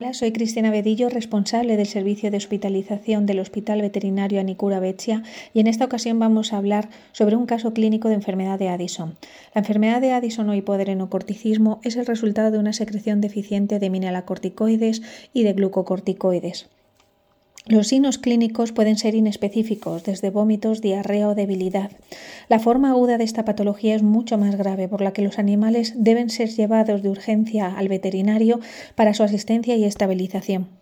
Hola, soy Cristina Bedillo, responsable del servicio de hospitalización del Hospital Veterinario Anicura Vecchia y en esta ocasión vamos a hablar sobre un caso clínico de enfermedad de Addison. La enfermedad de Addison o hipoderenocorticismo es el resultado de una secreción deficiente de mineralocorticoides y de glucocorticoides. Los signos clínicos pueden ser inespecíficos, desde vómitos, diarrea o debilidad. La forma aguda de esta patología es mucho más grave, por la que los animales deben ser llevados de urgencia al veterinario para su asistencia y estabilización.